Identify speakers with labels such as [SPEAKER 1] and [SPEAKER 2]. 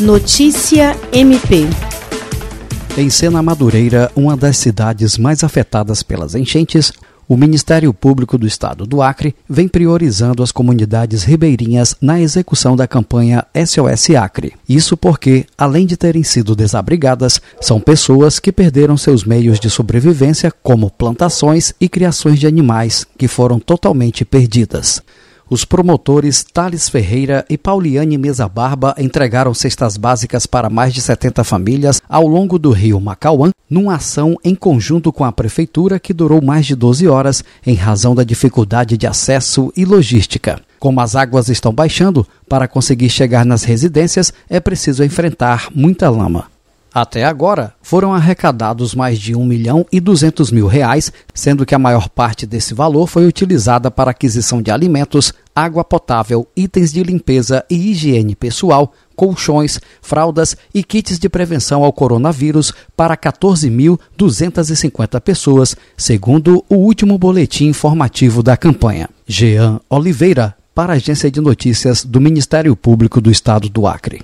[SPEAKER 1] Notícia MP.
[SPEAKER 2] Em Sena Madureira, uma das cidades mais afetadas pelas enchentes, o Ministério Público do Estado do Acre vem priorizando as comunidades ribeirinhas na execução da campanha SOS Acre. Isso porque, além de terem sido desabrigadas, são pessoas que perderam seus meios de sobrevivência, como plantações e criações de animais, que foram totalmente perdidas. Os promotores Thales Ferreira e Pauliane Mesa Barba entregaram cestas básicas para mais de 70 famílias ao longo do rio Macauã, numa ação em conjunto com a prefeitura que durou mais de 12 horas em razão da dificuldade de acesso e logística. Como as águas estão baixando, para conseguir chegar nas residências é preciso enfrentar muita lama. Até agora, foram arrecadados mais de 1 milhão e 200 mil reais, sendo que a maior parte desse valor foi utilizada para aquisição de alimentos, água potável, itens de limpeza e higiene pessoal, colchões, fraldas e kits de prevenção ao coronavírus para 14.250 pessoas, segundo o último boletim informativo da campanha. Jean Oliveira, para a Agência de Notícias do Ministério Público do Estado do Acre.